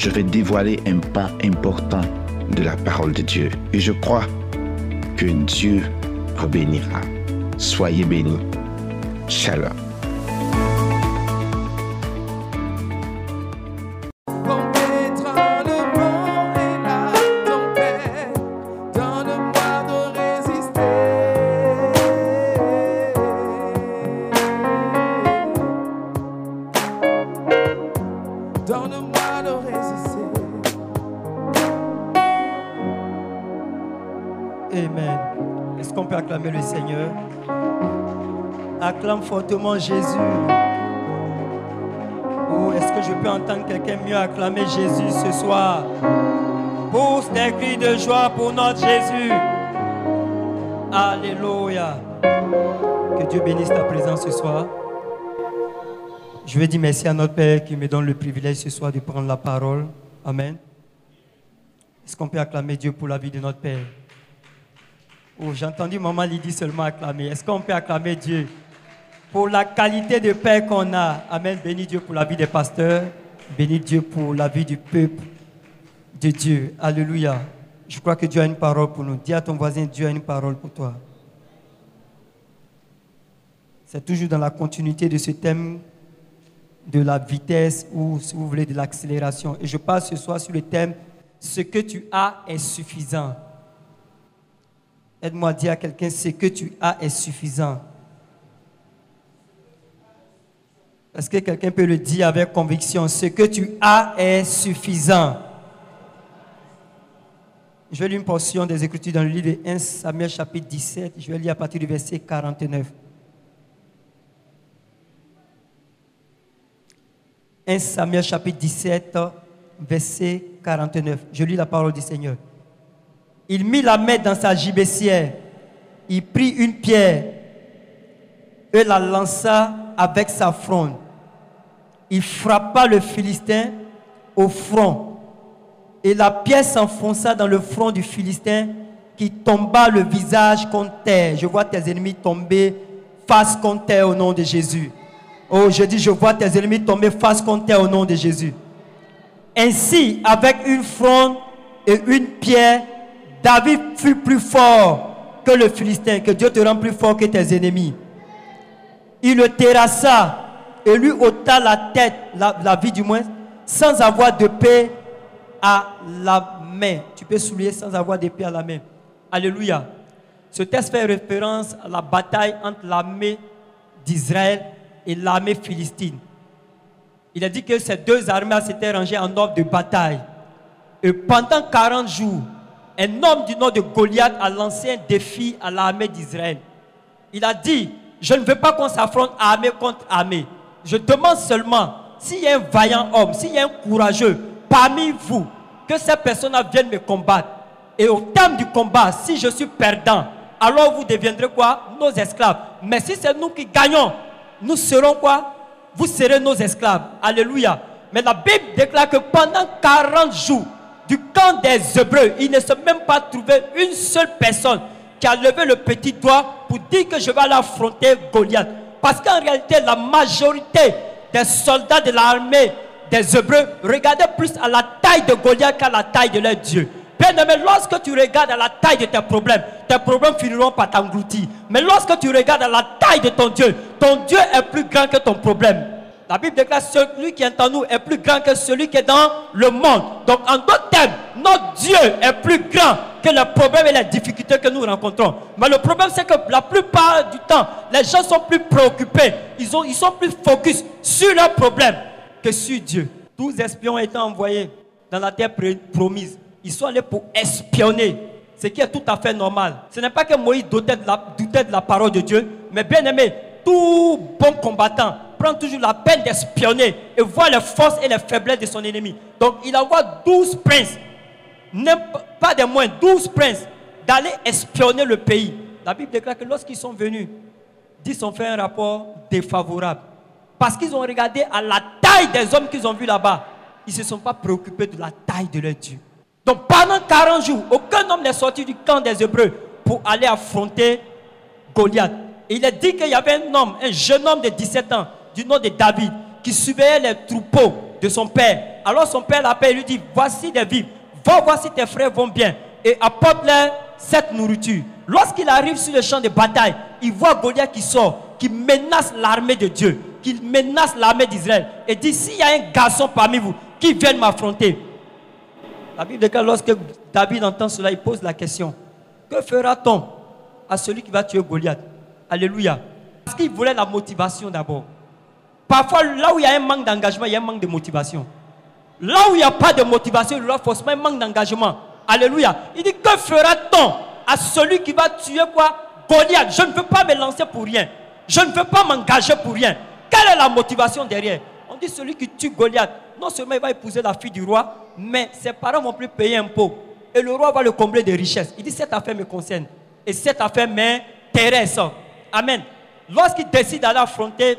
je vais dévoiler un pan important de la parole de Dieu. Et je crois que Dieu vous bénira. Soyez bénis. Shalom. Le Seigneur Acclame fortement Jésus. Ou est-ce que je peux entendre quelqu'un mieux acclamer Jésus ce soir? Pousse des cris de joie pour notre Jésus. Alléluia. Que Dieu bénisse ta présence ce soir. Je veux dire merci à notre Père qui me donne le privilège ce soir de prendre la parole. Amen. Est-ce qu'on peut acclamer Dieu pour la vie de notre Père? Oh, j'ai entendu maman Lydie seulement acclamer. Est-ce qu'on peut acclamer Dieu pour la qualité de Père qu'on a? Amen. Bénis Dieu pour la vie des pasteurs. Bénis Dieu pour la vie du peuple de Dieu. Alléluia. Je crois que Dieu a une parole pour nous. Dis à ton voisin, Dieu a une parole pour toi. C'est toujours dans la continuité de ce thème de la vitesse ou, si vous voulez, de l'accélération. Et je parle ce soir sur le thème Ce que tu as est suffisant. Aide-moi à dire à quelqu'un, ce que tu as est suffisant. Est-ce que quelqu'un peut le dire avec conviction Ce que tu as est suffisant. Je vais lire une portion des Écritures dans le livre de 1 Samuel chapitre 17. Je vais lire à partir du verset 49. 1 Samuel chapitre 17, verset 49. Je lis la parole du Seigneur. Il mit la main dans sa gibecière. Il prit une pierre et la lança avec sa fronde. Il frappa le Philistin au front. Et la pierre s'enfonça dans le front du Philistin qui tomba le visage contre terre. Je vois tes ennemis tomber face contre terre au nom de Jésus. Oh, je dis, je vois tes ennemis tomber face contre terre au nom de Jésus. Ainsi, avec une fronde et une pierre, David fut plus fort que le Philistin. Que Dieu te rende plus fort que tes ennemis. Il le terrassa et lui ôta la tête, la, vie du moins, sans avoir de paix à la main. Tu peux souligner sans avoir d'épée à la main. Alléluia. Ce texte fait référence à la bataille entre l'armée d'Israël et l'armée philistine. Il a dit que ces deux armées s'étaient rangées en ordre de bataille. Et pendant 40 jours, un homme du nom de Goliath a lancé un défi à l'armée d'Israël. Il a dit, je ne veux pas qu'on s'affronte armée contre armée. Je demande seulement, s'il y a un vaillant homme, s'il y a un courageux parmi vous, que cette personne vienne me combattre. Et au terme du combat, si je suis perdant, alors vous deviendrez quoi? Nos esclaves. Mais si c'est nous qui gagnons, nous serons quoi? Vous serez nos esclaves. Alléluia. Mais la Bible déclare que pendant 40 jours, du camp des Hébreux, il ne s'est même pas trouvé une seule personne qui a levé le petit doigt pour dire que je vais aller affronter Goliath. Parce qu'en réalité, la majorité des soldats de l'armée des Hébreux regardaient plus à la taille de Goliath qu'à la taille de leur Dieu. Bien aimé, lorsque tu regardes à la taille de tes problèmes, tes problèmes finiront par t'engloutir. Mais lorsque tu regardes à la taille de ton Dieu, ton Dieu est plus grand que ton problème. La Bible déclare celui qui est en nous est plus grand que celui qui est dans le monde. Donc, en d'autres termes, notre Dieu est plus grand que les problèmes et les difficultés que nous rencontrons. Mais le problème, c'est que la plupart du temps, les gens sont plus préoccupés. Ils, ont, ils sont plus focus sur leurs problèmes que sur Dieu. Tous espions étant envoyés dans la terre promise. Ils sont allés pour espionner, ce qui est tout à fait normal. Ce n'est pas que Moïse doutait de la parole de Dieu, mais bien aimé, tout bon combattant prend toujours la peine d'espionner et voir les forces et les faiblesses de son ennemi. Donc il envoie 12 princes pas des moins 12 princes, d'aller espionner le pays. La Bible déclare que lorsqu'ils sont venus, 10 ont fait un rapport défavorable. Parce qu'ils ont regardé à la taille des hommes qu'ils ont vus là-bas. Ils ne se sont pas préoccupés de la taille de leur Dieu. Donc pendant 40 jours, aucun homme n'est sorti du camp des Hébreux pour aller affronter Goliath. Il est dit qu'il y avait un homme, un jeune homme de 17 ans, du nom de David, qui surveillait les troupeaux de son père. Alors son père l'appelle et lui dit, voici des vivres, va voir si tes frères vont bien et apporte-leur cette nourriture. Lorsqu'il arrive sur le champ de bataille, il voit Goliath qui sort, qui menace l'armée de Dieu, qui menace l'armée d'Israël et dit, s'il y a un garçon parmi vous qui vient m'affronter, la Bible déclare lorsque David entend cela, il pose la question Que fera-t-on à celui qui va tuer Goliath? Alléluia. Parce qu'il voulait la motivation d'abord. Parfois, là où il y a un manque d'engagement, il y a un manque de motivation. Là où il n'y a pas de motivation, il y aura forcément un manque d'engagement. Alléluia. Il dit Que fera-t-on à celui qui va tuer quoi? Goliath. Je ne veux pas me lancer pour rien. Je ne veux pas m'engager pour rien. Quelle est la motivation derrière? On dit celui qui tue Goliath, non seulement il va épouser la fille du roi, mais ses parents vont plus payer impôt. Et le roi va le combler de richesses. Il dit cette affaire me concerne. Et cette affaire m'intéresse. Amen. Lorsqu'il décide d'aller affronter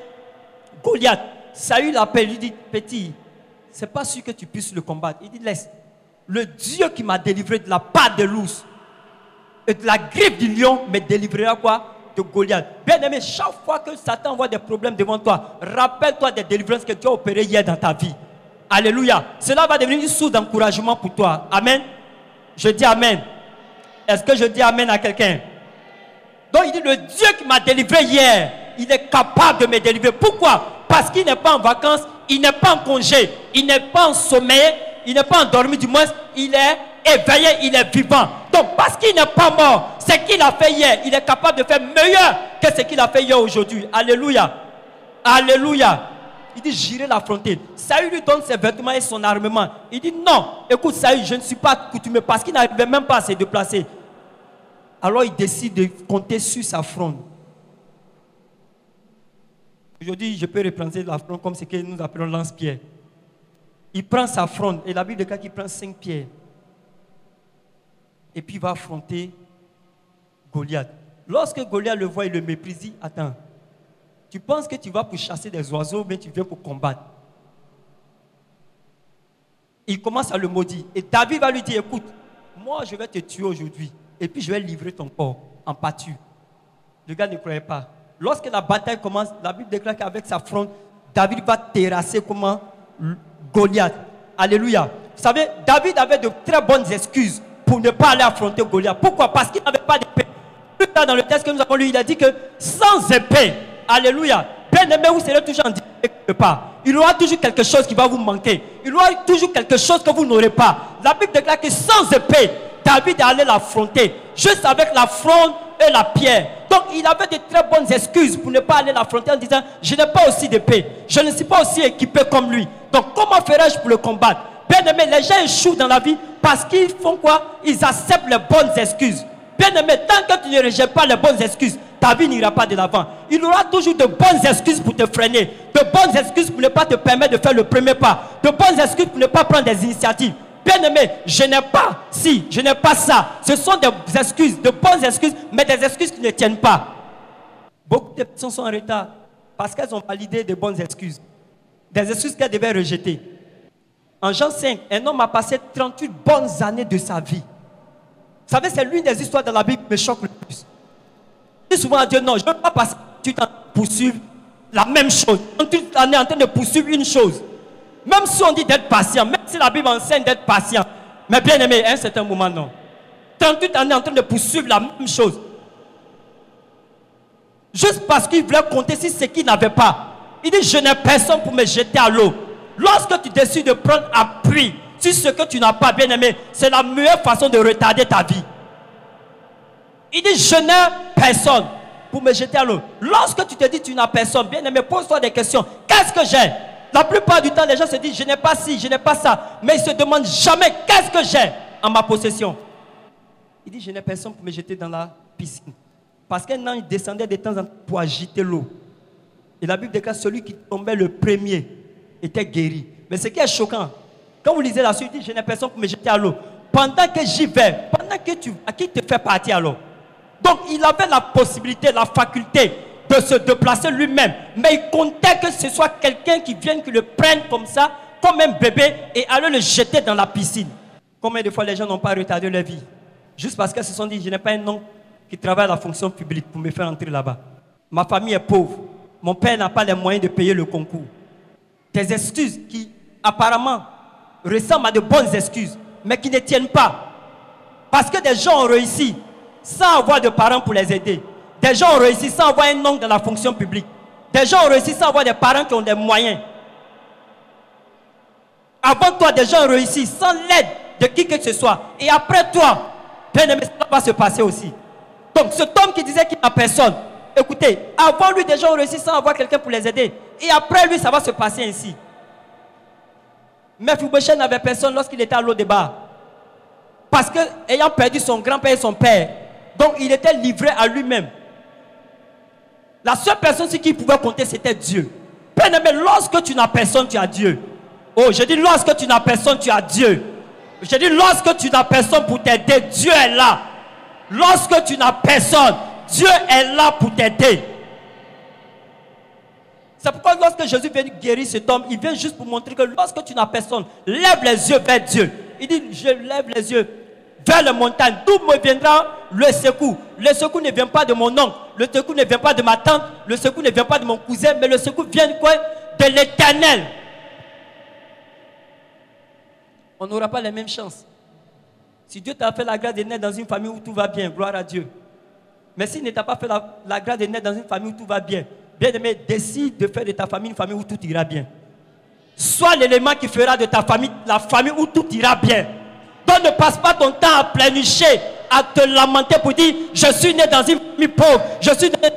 Goliath, Saül l'appelle, lui dit, petit, c'est pas sûr que tu puisses le combattre. Il dit, laisse. Le Dieu qui m'a délivré de la patte de l'ours et de la griffe du lion me délivrera quoi? De Goliath. Bien aimé, chaque fois que Satan voit des problèmes devant toi, rappelle-toi des délivrances que tu as opérées hier dans ta vie. Alléluia. Cela va devenir une source d'encouragement pour toi. Amen. Je dis Amen. Est-ce que je dis Amen à quelqu'un? Donc il dit, le Dieu qui m'a délivré hier, il est capable de me délivrer. Pourquoi? Parce qu'il n'est pas en vacances, il n'est pas en congé, il n'est pas en sommeil, il n'est pas endormi du moins, il est éveillé, il est vivant. Donc parce qu'il n'est pas mort, ce qu'il a fait hier, il est capable de faire meilleur que ce qu'il a fait hier aujourd'hui. Alléluia. Alléluia. Il dit, j'irai l'affronter. Saül lui donne ses vêtements et son armement. Il dit, non, écoute Saül, je ne suis pas coutumé parce qu'il n'arrivait même pas à se déplacer. Alors il décide de compter sur sa fronde. Aujourd'hui, je peux représenter la fronde comme ce que nous appelons lance-pierre. Il prend sa fronde et la Bible déclare qu'il prend cinq pierres. Et puis il va affronter Goliath. Lorsque Goliath le voit, il le méprise. Il dit, Attends, tu penses que tu vas pour chasser des oiseaux, mais tu viens pour combattre. Il commence à le maudire. Et David va lui dire, écoute, moi je vais te tuer aujourd'hui. Et puis je vais livrer ton corps en pâture. Le gars ne croyait pas. Lorsque la bataille commence, la Bible déclare qu'avec sa fronde, David va terrasser comment? Goliath. Alléluia. Vous savez, David avait de très bonnes excuses pour ne pas aller affronter Goliath. Pourquoi? Parce qu'il n'avait pas d'épée. Plus tard dans le texte que nous avons lu, il a dit que sans épée, Alléluia, bien aimé, vous serez toujours en difficulté. Il y aura toujours quelque chose qui va vous manquer. Il y aura toujours quelque chose que vous n'aurez pas. La Bible déclare que sans épée, David allé l'affronter, juste avec la fronde et la pierre. Donc il avait de très bonnes excuses pour ne pas aller l'affronter en disant, je n'ai pas aussi d'épée, je ne suis pas aussi équipé comme lui. Donc comment ferais-je pour le combattre? Bien aimé, les gens échouent dans la vie parce qu'ils font quoi? Ils acceptent les bonnes excuses. Bien aimé, tant que tu ne rejettes pas les bonnes excuses, ta vie n'ira pas de l'avant. Il aura toujours de bonnes excuses pour te freiner, de bonnes excuses pour ne pas te permettre de faire le premier pas, de bonnes excuses pour ne pas prendre des initiatives. Bien aimé, je n'ai pas si, je n'ai pas ça. Ce sont des excuses, de bonnes excuses, mais des excuses qui ne tiennent pas. Beaucoup de personnes sont en retard parce qu'elles ont validé de bonnes excuses. Des excuses qu'elles devaient rejeter. En Jean 5, un homme a passé 38 bonnes années de sa vie. Vous savez, c'est l'une des histoires de la Bible qui me choque le plus. Je dis souvent à Dieu, non, je ne veux pas passer 38 ans à poursuivre la même chose. 38 années en train de poursuivre une chose. Même si on dit d'être patient, même si la Bible enseigne d'être patient. Mais bien aimé, à un certain moment, non? 38 années en train de poursuivre la même chose. Juste parce qu'il voulait compter sur ce qu'il n'avait pas. Il dit, je n'ai personne pour me jeter à l'eau. Lorsque tu décides de prendre appui sur ce que tu n'as pas, bien aimé, c'est la meilleure façon de retarder ta vie. Il dit, je n'ai personne pour me jeter à l'eau. Lorsque tu te dis, tu n'as personne, bien aimé, pose-toi des questions. Qu'est-ce que j'ai? La plupart du temps, les gens se disent, je n'ai pas ci, je n'ai pas ça. Mais ils se demandent jamais, qu'est-ce que j'ai en ma possession? Il dit, je n'ai personne pour me jeter dans la piscine. Parce qu'un ange descendait de temps en temps pour agiter l'eau. Et la Bible déclare, celui qui tombait le premier était guéri. Mais ce qui est choquant, quand vous lisez la suite, il dit, je n'ai personne pour me jeter à l'eau. pendant que j'y vais, pendant que tu, à qui te fait partie alors? Donc il avait la possibilité, la faculté de se déplacer lui-même, mais il comptait que ce soit quelqu'un qui vienne, qui le prenne comme ça, comme un bébé, et aller le jeter dans la piscine. Combien de fois les gens n'ont pas retardé leur vie Juste parce qu'ils se sont dit, je n'ai pas un nom qui travaille à la fonction publique pour me faire entrer là-bas. Ma famille est pauvre. Mon père n'a pas les moyens de payer le concours. Des excuses qui apparemment ressemblent à de bonnes excuses, mais qui ne tiennent pas. Parce que des gens ont réussi sans avoir de parents pour les aider. Des gens ont réussi sans avoir un nom dans la fonction publique. Des gens ont réussi sans avoir des parents qui ont des moyens. Avant toi, des gens ont réussi sans l'aide de qui que ce soit. Et après toi, bien aimé, ça va se passer aussi. Donc cet homme qui disait qu'il n'a personne, écoutez, avant lui, des gens ont réussi sans avoir quelqu'un pour les aider. Et après lui, ça va se passer ainsi. Mais Foubeché n'avait personne lorsqu'il était à l'eau débat. Parce que, ayant perdu son grand-père et son père, donc il était livré à lui-même. La seule personne sur qui pouvait compter, c'était Dieu. Bien aimé, lorsque tu n'as personne, tu as Dieu. Oh, je dis lorsque tu n'as personne, tu as Dieu. Je dis lorsque tu n'as personne pour t'aider, Dieu est là. Lorsque tu n'as personne, Dieu est là pour t'aider. C'est pourquoi lorsque Jésus vient guérir cet homme, il vient juste pour montrer que lorsque tu n'as personne, lève les yeux vers Dieu. Il dit, je lève les yeux vers les montagnes. D'où me viendra le secours? Le secours ne vient pas de mon oncle, le secours ne vient pas de ma tante, le secours ne vient pas de mon cousin, mais le secours vient de quoi? De l'éternel. On n'aura pas les mêmes chances. Si Dieu t'a fait la grâce de naître dans une famille où tout va bien, gloire à Dieu. Mais s'il ne t'a pas fait la, la grâce de naître dans une famille où tout va bien, bien aimé, décide de faire de ta famille une famille où tout ira bien. Sois l'élément qui fera de ta famille la famille où tout ira bien. Ne passe pas ton temps à pleurnicher, à te lamenter pour dire je suis né dans une famille pauvre, je suis né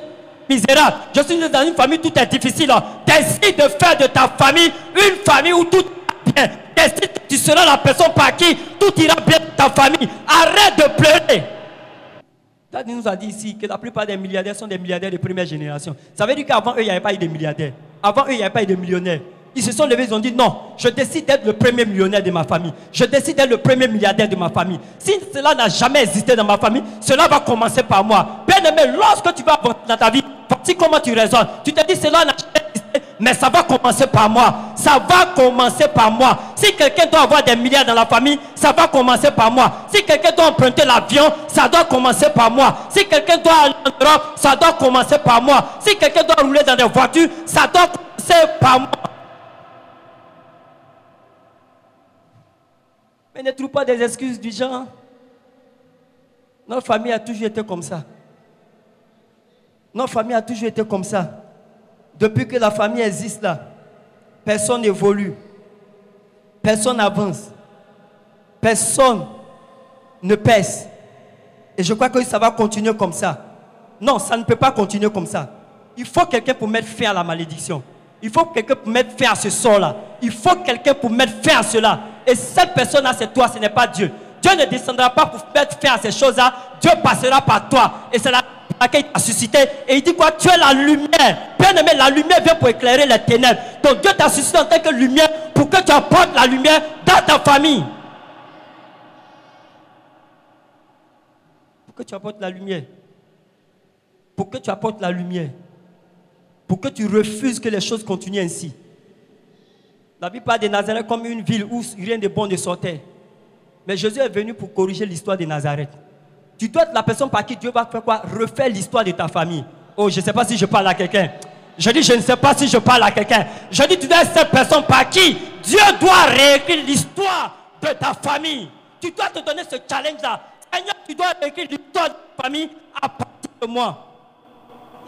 misérable, je suis né dans une famille où tout est difficile. Décide de faire de ta famille une famille où tout ira bien. Décide que tu seras la personne par qui tout ira bien dans ta famille. Arrête de pleurer. Daddy nous a dit ici que la plupart des milliardaires sont des milliardaires de première génération. Ça veut dire qu'avant eux, il n'y avait pas eu de milliardaires. Avant eux, il n'y avait pas eu de millionnaires. Ils se sont levés, ils ont dit non, je décide d'être le premier millionnaire de ma famille. Je décide d'être le premier milliardaire de ma famille. Si cela n'a jamais existé dans ma famille, cela va commencer par moi. Bien aimé, lorsque tu vas dans ta vie, voici comment tu raisonnes. Tu te dis cela n'a jamais existé, mais ça va commencer par moi. Ça va commencer par moi. Si quelqu'un doit avoir des milliards dans la famille, ça va commencer par moi. Si quelqu'un doit emprunter l'avion, ça doit commencer par moi. Si quelqu'un doit aller en Europe, ça doit commencer par moi. Si quelqu'un doit rouler dans des voitures, ça doit commencer par moi. Mais ne trouve pas des excuses du genre. Notre famille a toujours été comme ça. Notre famille a toujours été comme ça. Depuis que la famille existe là, personne n'évolue. Personne n'avance. Personne ne pèse. Et je crois que ça va continuer comme ça. Non, ça ne peut pas continuer comme ça. Il faut quelqu'un pour mettre fin à la malédiction. Il faut quelqu'un pour mettre fin à ce sort-là. Il faut quelqu'un pour mettre fin à cela. Et cette personne-là, c'est toi, ce n'est pas Dieu. Dieu ne descendra pas pour mettre fin à ces choses-là. Dieu passera par toi. Et c'est là laquelle il t'a suscité. Et il dit quoi? Tu es la lumière. Bien aimé, la lumière vient pour éclairer les ténèbres. Donc Dieu t'a suscité en tant que lumière pour que tu apportes la lumière dans ta famille. Pour que tu apportes la lumière. Pour que tu apportes la lumière. Pour que tu refuses que les choses continuent ainsi. La Bible parle de Nazareth comme une ville où rien de bon ne sortait. Mais Jésus est venu pour corriger l'histoire de Nazareth. Tu dois être la personne par qui Dieu va faire quoi? Refaire l'histoire de ta famille. Oh, je ne sais pas si je parle à quelqu'un. Je dis, je ne sais pas si je parle à quelqu'un. Je dis, tu dois être cette personne par qui Dieu doit réécrire l'histoire de ta famille. Tu dois te donner ce challenge-là. Seigneur, tu dois réécrire l'histoire de ta famille à partir de moi.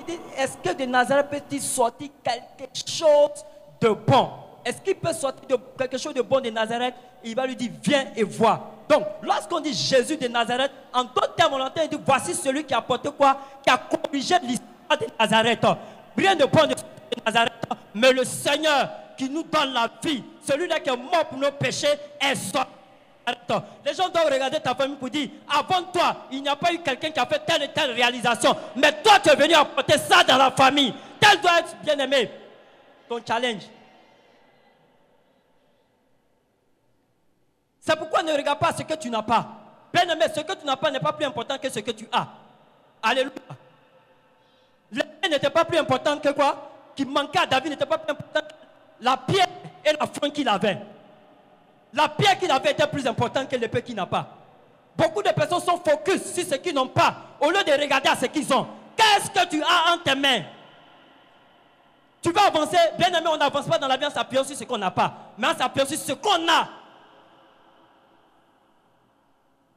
Il dit, est-ce que de Nazareth peut-il sortir quelque chose de bon? Est-ce qu'il peut sortir de quelque chose de bon de Nazareth? Il va lui dire, viens et vois. Donc, lorsqu'on dit Jésus de Nazareth, en d'autres termes, on entend dire, voici celui qui a apporté quoi? Qui a corrigé l'histoire de Nazareth. Rien de bon de Nazareth, mais le Seigneur qui nous donne la vie, celui-là qui est mort pour nos péchés, est sorti. Les gens doivent regarder ta famille pour dire, avant toi, il n'y a pas eu quelqu'un qui a fait telle et telle réalisation, mais toi, tu es venu apporter ça dans la famille. Tel doit être bien aimé. Ton challenge. C'est pourquoi ne regarde pas ce que tu n'as pas. Bien aimé, ce que tu n'as pas n'est pas plus important que ce que tu as. Alléluia. L'épée n'était pas plus importante que quoi? Qui manquait à David n'était pas plus important que la pierre et la fronde qu'il avait. La pierre qu'il avait était plus importante que l'épée qu'il n'a pas. Beaucoup de personnes sont focus sur ce qu'ils n'ont pas au lieu de regarder à ce qu'ils ont. Qu'est-ce que tu as en tes mains? Tu vas avancer, bien aimé, on n'avance pas dans la vie en s'appuyant sur ce qu'on n'a pas, mais en s'appuyant sur ce qu'on a.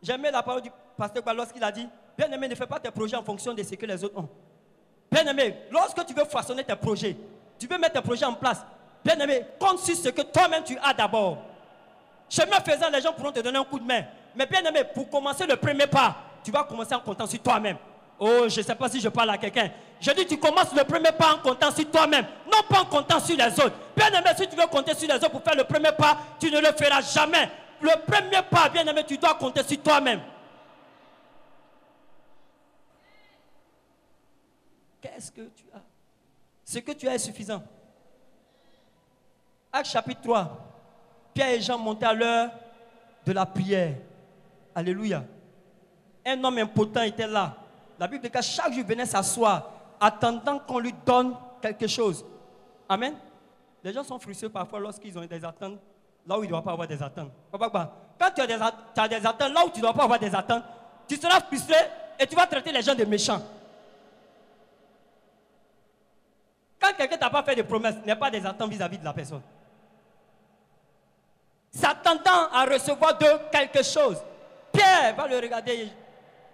J'aimais la parole du pasteur lorsqu'il a dit Bien aimé, ne fais pas tes projets en fonction de ce que les autres ont. Bien aimé, lorsque tu veux façonner tes projets, tu veux mettre tes projets en place, bien aimé, compte sur ce que toi-même tu as d'abord. Chemin faisant, les gens pourront te donner un coup de main. Mais bien aimé, pour commencer le premier pas, tu vas commencer en comptant sur toi-même. Oh, je ne sais pas si je parle à quelqu'un. Je dis, tu commences le premier pas en comptant sur toi-même, non pas en comptant sur les autres. Bien aimé, si tu veux compter sur les autres pour faire le premier pas, tu ne le feras jamais. Le premier pas, bien aimé, tu dois compter sur toi-même. Qu'est-ce que tu as? Ce que tu as est suffisant. Acte chapitre 3. Pierre et Jean montaient à l'heure de la prière. Alléluia. Un homme impotent était là. La Bible dit que chaque jour venait s'asseoir, attendant qu'on lui donne quelque chose. Amen. Les gens sont frustrés parfois lorsqu'ils ont des attentes là où il ne doit pas avoir des attentes. Quand tu as des, tu as des attentes là où tu ne dois pas avoir des attentes, tu seras frustré et tu vas traiter les gens de méchants. Quand quelqu'un t'a pas fait de promesses, n'est pas des attentes vis-à-vis de la personne. S'attendant à recevoir de quelque chose. Pierre va le regarder.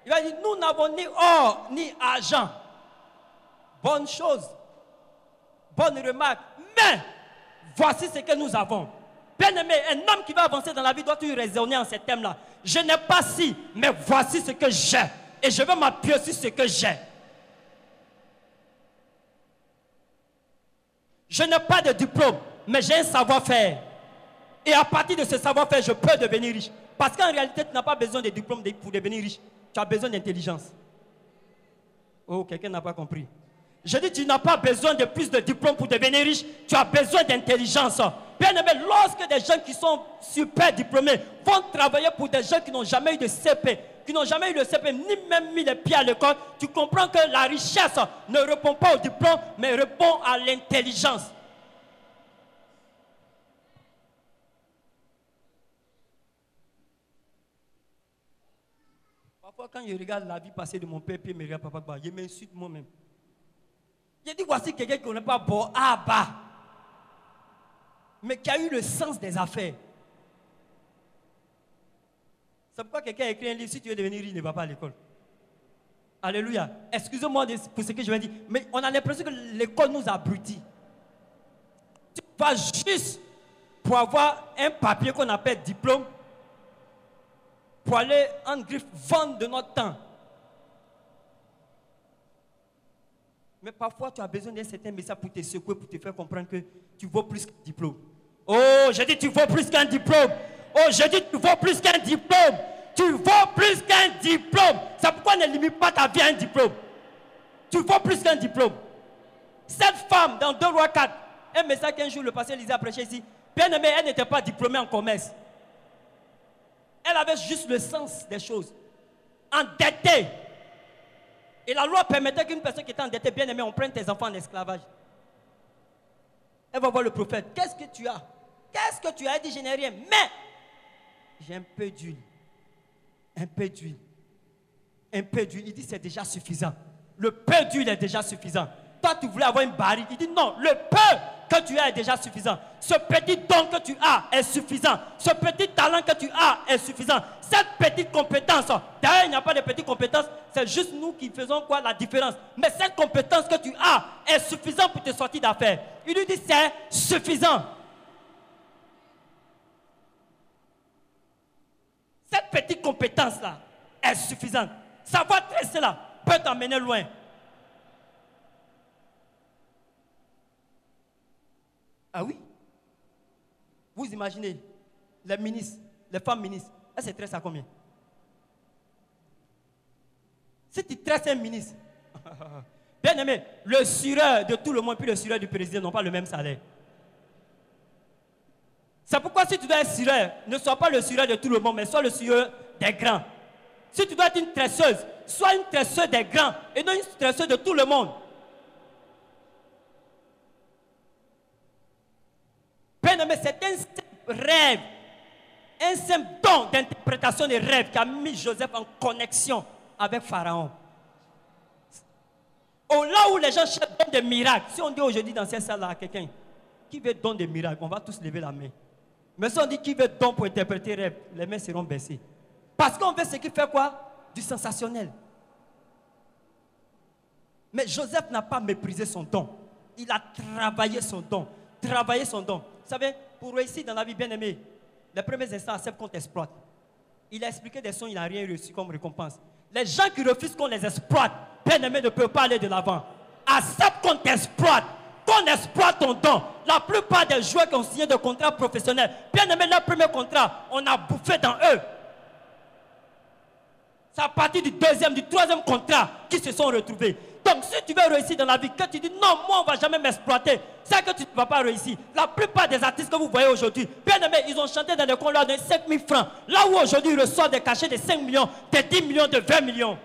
Il va dire, nous n'avons ni or ni argent. Bonne chose. Bonne remarque. Mais voici ce que nous avons. Bien aimé, un homme qui va avancer dans la vie doit toujours raisonner en ces thèmes-là. Je n'ai pas si, mais voici ce que j'ai. Et je vais m'appuyer sur ce que j'ai. Je n'ai pas de diplôme, mais j'ai un savoir-faire. Et à partir de ce savoir-faire, je peux devenir riche. Parce qu'en réalité, tu n'as pas besoin de diplôme pour devenir riche. Tu as besoin d'intelligence. Oh, quelqu'un n'a pas compris. Je dis, tu n'as pas besoin de plus de diplôme pour devenir riche. Tu as besoin d'intelligence. Bien aimé, lorsque des gens qui sont super diplômés vont travailler pour des gens qui n'ont jamais eu de CP, qui n'ont jamais eu de CP, ni même mis les pieds à l'école, tu comprends que la richesse ne répond pas au diplôme, mais répond à l'intelligence. Parfois, quand je regarde la vie passée de mon père, puis je me regarde papa, je m'insulte moi-même. Je dis, voici quelqu'un qui n'est pas bon, ah bah, mais qui a eu le sens des affaires. C'est pourquoi quelqu'un a écrit un livre, si tu veux devenir riche, ne va pas à l'école. Alléluia. Excusez-moi pour ce que je de dire, mais on a l'impression que l'école nous abrutit. Tu vas juste pour avoir un papier qu'on appelle diplôme, pour aller en griffe vendre de notre temps. Mais parfois, tu as besoin d'un certain message pour te secouer, pour te faire comprendre que tu vaux plus qu'un diplôme. Oh, je dis tu vaux plus qu'un diplôme. Oh, je dis tu vaux plus qu'un diplôme. Tu vaux plus qu'un diplôme. C'est pourquoi ne limite pas ta vie à un diplôme. Tu vaux plus qu'un diplôme. Cette femme, dans 2 rois 4, un message qu'un jour le pasteur Lisa a prêché ici, bien aimé, elle n'était pas diplômée en commerce. Elle avait juste le sens des choses. Endettée. Et la loi permettait qu'une personne qui était endettée, bien aimée, on prenne tes enfants en esclavage. Elle va voir le prophète. Qu'est-ce que tu as? Qu'est-ce que tu as dit, je n'ai rien. Mais j'ai un peu d'huile. Un peu d'huile. Un peu d'huile. Il dit, c'est déjà suffisant. Le peu d'huile est déjà suffisant. Toi, tu voulais avoir une barrique. Il dit, non, le peu que tu as est déjà suffisant. Ce petit don que tu as est suffisant. Ce petit talent que tu as est suffisant. Cette petite compétence, d'ailleurs, il n'y a pas de petite compétence, c'est juste nous qui faisons quoi? La différence. Mais cette compétence que tu as est suffisante pour te sortir d'affaires. Il lui dit, c'est suffisant. Cette petite compétence-là est suffisante. Savoir tresser là peut t'emmener loin. Ah oui? Vous imaginez les ministres, les femmes ministres, elles se tressent à combien? Si tu tresses un ministre, bien aimé, le sureur de tout le monde puis le sureur du président n'ont pas le même salaire. C'est pourquoi si tu dois être sireur, ne sois pas le sireur de tout le monde, mais sois le sireur des grands. Si tu dois être une tresseuse, sois une tresseuse des grands et non une tresseuse de tout le monde. Bien-aimé, c'est un simple rêve, un simple don d'interprétation des rêves qui a mis Joseph en connexion avec Pharaon. Là où les gens cherchent des miracles, si on dit aujourd'hui dans cette salle à quelqu'un qui veut don des miracles, on va tous lever la main. Mais si on dit qui veut don pour interpréter les mains seront baissées. Parce qu'on veut ce qui fait quoi? Du sensationnel. Mais Joseph n'a pas méprisé son don. Il a travaillé son don. Travaillé son don. Vous savez, pour réussir dans la vie bien aimée, les premiers instants acceptent qu'on t'exploite. Il a expliqué des sons, il n'a rien reçu comme récompense. Les gens qui refusent qu'on les exploite, bien aimé, ne peuvent pas aller de l'avant. Accepte qu'on t'exploite, qu'on exploite ton don. La plupart des joueurs qui ont signé de contrats professionnels, bien aimé, leur premier contrat, on a bouffé dans eux. C'est à partir du deuxième, du troisième contrat qu'ils se sont retrouvés. Donc, si tu veux réussir dans la vie, que tu dis non, moi, on ne va jamais m'exploiter, c'est que tu ne vas pas réussir. La plupart des artistes que vous voyez aujourd'hui, bien aimés, ils ont chanté dans des coins de 5 000 francs. Là où aujourd'hui, ils reçoivent des cachets de 5 millions, de 10 millions, de 20 millions.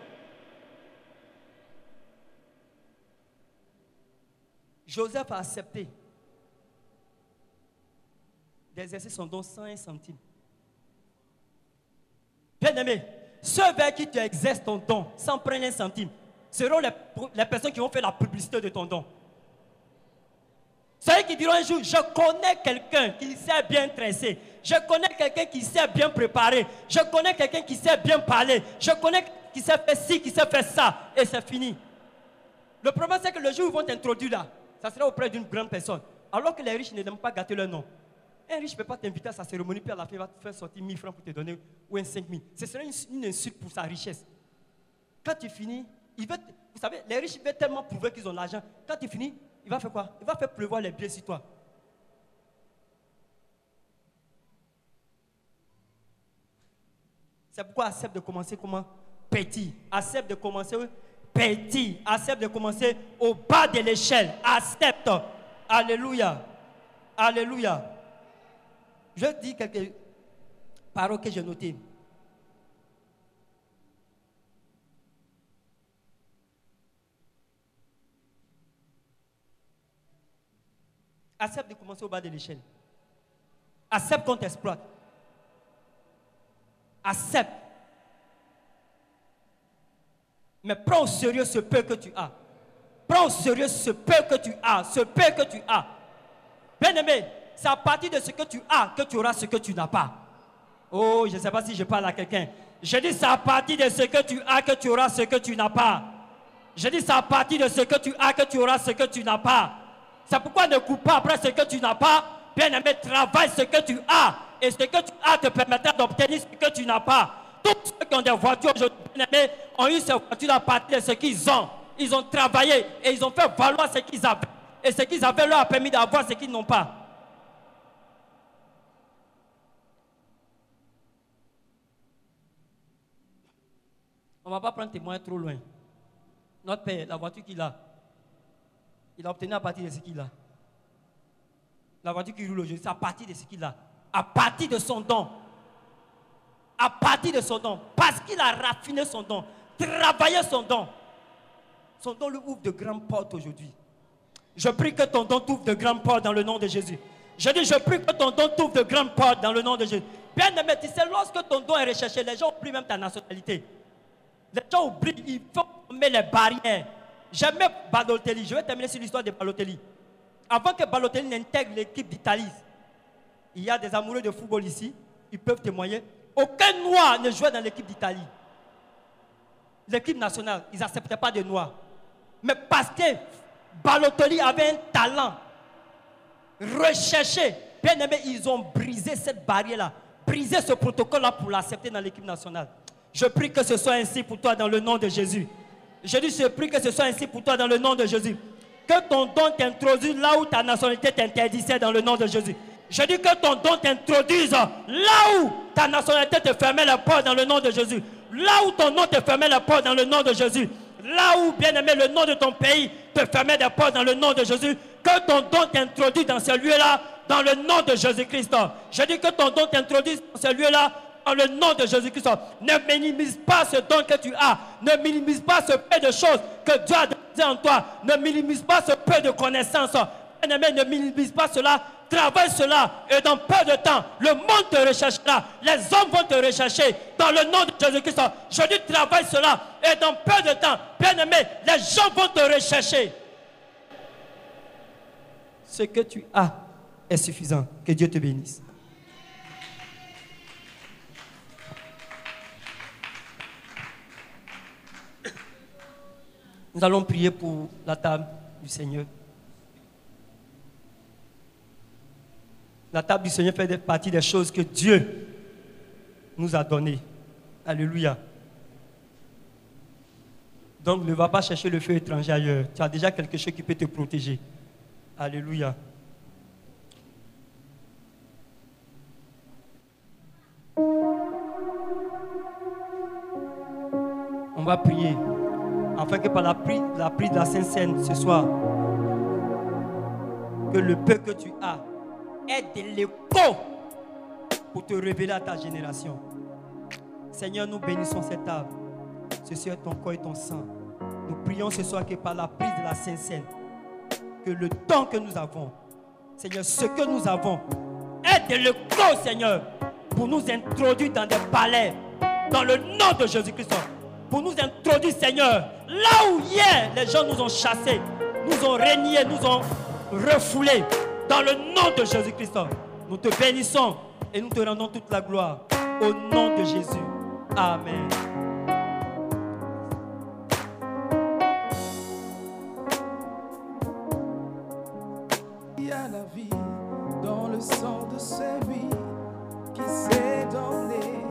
Joseph a accepté d'exercer son don sans un centime. Bien aimé, ceux vers qui tu exerces ton don sans prendre un centime seront les, les personnes qui vont faire la publicité de ton don. Ceux qui diront un jour, je connais quelqu'un qui sait bien tresser. Je connais quelqu'un qui sait bien préparer. Je connais quelqu'un qui sait bien parler. Je connais qui sait faire ci, qui sait faire ça. Et c'est fini. Le problème, c'est que le jour où ils vont t'introduire là, ça sera auprès d'une grande personne. Alors que les riches ne n'aiment pas gâter leur nom. Un riche ne peut pas t'inviter à sa cérémonie, puis à la fin, il va te faire sortir 1000 francs pour te donner, ou un 5000. Ce serait une, insulte pour sa richesse. Quand tu finis, il veut, vous savez, les riches veulent tellement prouver qu'ils ont l'argent. Quand tu finis, il va faire quoi? Il va faire pleuvoir les biens sur toi. C'est pourquoi accepte de commencer comment? Petit. Accepte de commencer petit. Accepte de commencer au bas de l'échelle. Accepte. Alléluia. Alléluia. Je dis quelques paroles que j'ai notées. Accepte de commencer au bas de l'échelle. Accepte qu'on t'exploite. Accepte. Mais prends au sérieux ce peu que tu as. Prends au sérieux ce peu que tu as. Ce peu que tu as. Bien aimé, c'est à partir de ce que tu as que tu auras ce que tu n'as pas. Oh, je ne sais pas si je parle à quelqu'un. Je dis c'est à partir de ce que tu as que tu auras ce que tu n'as pas. Je dis c'est à partir de ce que tu as que tu auras ce que tu n'as pas. C'est pourquoi ne coupe pas après ce que tu n'as pas. Bien aimé, travaille ce que tu as. Et ce que tu as te permettra d'obtenir ce que tu n'as pas. Tous ceux qui ont des voitures aujourd'hui, ont eu ces voitures à partir de ce qu'ils ont. Ils ont travaillé et ils ont fait valoir ce qu'ils avaient. Et ce qu'ils avaient leur a permis d'avoir ce qu'ils n'ont pas. On ne va pas prendre témoin trop loin. Notre père, la voiture qu'il a, il a obtenu à partir de ce qu'il a. La voiture qui roule aujourd'hui, c'est à partir de ce qu'il a. À partir de son don. À partir de son don. Parce qu'il a raffiné son don. Travaillé son don. Son don lui ouvre de grandes portes aujourd'hui. Je prie que ton don t'ouvre de grandes portes dans le nom de Jésus. Je dis, je prie que ton don t'ouvre de grandes portes dans le nom de Jésus. Bien aimé, tu sais, lorsque ton don est recherché, les gens oublient même ta nationalité. Les gens oublient, il faut mettre les barrières. J'aimais Balotelli. Je vais terminer sur l'histoire de Balotelli. Avant que Balotelli n'intègre l'équipe d'Italie, il y a des amoureux de football ici. Ils peuvent témoigner. Aucun noir ne jouait dans l'équipe d'Italie. L'équipe nationale, ils n'acceptaient pas de noirs. Mais parce que Balotelli avait un talent recherché, bien aimé, ils ont brisé cette barrière-là, brisé ce protocole-là pour l'accepter dans l'équipe nationale. Je prie que ce soit ainsi pour toi dans le nom de Jésus. Je dis, je prie que ce soit ainsi pour toi dans le nom de Jésus. Que ton don t'introduise là où ta nationalité t'interdisait dans le nom de Jésus. Je dis que ton don t'introduise là où ta nationalité te fermait la porte dans le nom de Jésus. Là où ton nom te fermait la porte dans le nom de Jésus. Là où, bien aimé, le nom de ton pays te fermait des portes dans le nom de Jésus. Que ton don t'introduise dans ce lieu-là dans le nom de Jésus-Christ. Je dis que ton don t'introduise dans ce lieu-là dans le nom de Jésus-Christ. Ne minimise pas ce don que tu as. Ne minimise pas ce peu de choses que Dieu a déposé en toi. Ne minimise pas ce peu de connaissances. Bien-aimé, ne minimise pas cela. Travaille cela. Et dans peu de temps, le monde te recherchera. Les hommes vont te rechercher. Dans le nom de Jésus-Christ. Je dis travaille cela. Et dans peu de temps, bien-aimé, les gens vont te rechercher. Ce que tu as est suffisant. Que Dieu te bénisse. Nous allons prier pour la table du Seigneur. La table du Seigneur fait partie des choses que Dieu nous a données. Alléluia. Donc ne va pas chercher le feu étranger ailleurs. Tu as déjà quelque chose qui peut te protéger. Alléluia. On va prier afin que par la prise, la prise de la Sainte Seine ce soir, que le peu que tu as ait de l'écho pour te révéler à ta génération. Seigneur, nous bénissons cette table. Ceci est ton corps et ton sang. Nous prions ce soir que par la prise de la Sainte Seine, que le temps que nous avons, Seigneur, ce que nous avons, ait de l'écho, Seigneur, pour nous introduire dans des palais, dans le nom de Jésus-Christ pour nous introduire, Seigneur, là où hier les gens nous ont chassés, nous ont régné, nous ont refoulés. Dans le nom de Jésus-Christ, nous te bénissons et nous te rendons toute la gloire. Au nom de Jésus. Amen. Il y a la vie dans le sang de celui qui s'est donné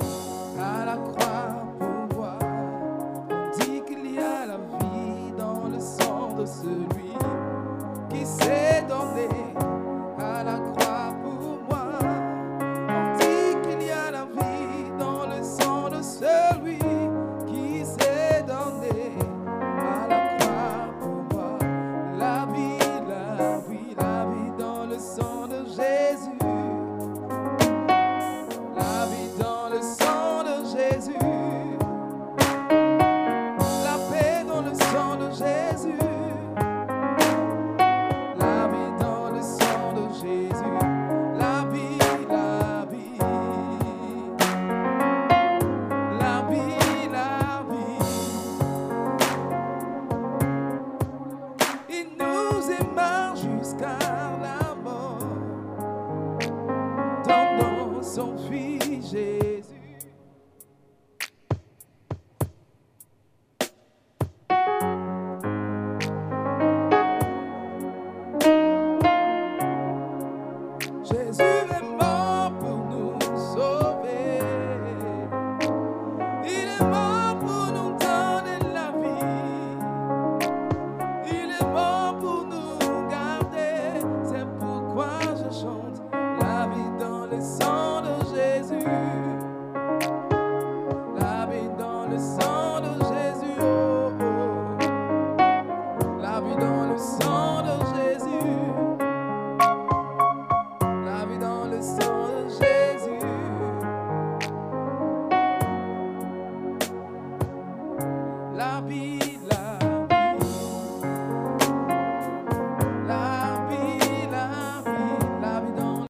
à la croix pour moi. On dit qu'il y a la vie dans le sang de celui qui s'est donné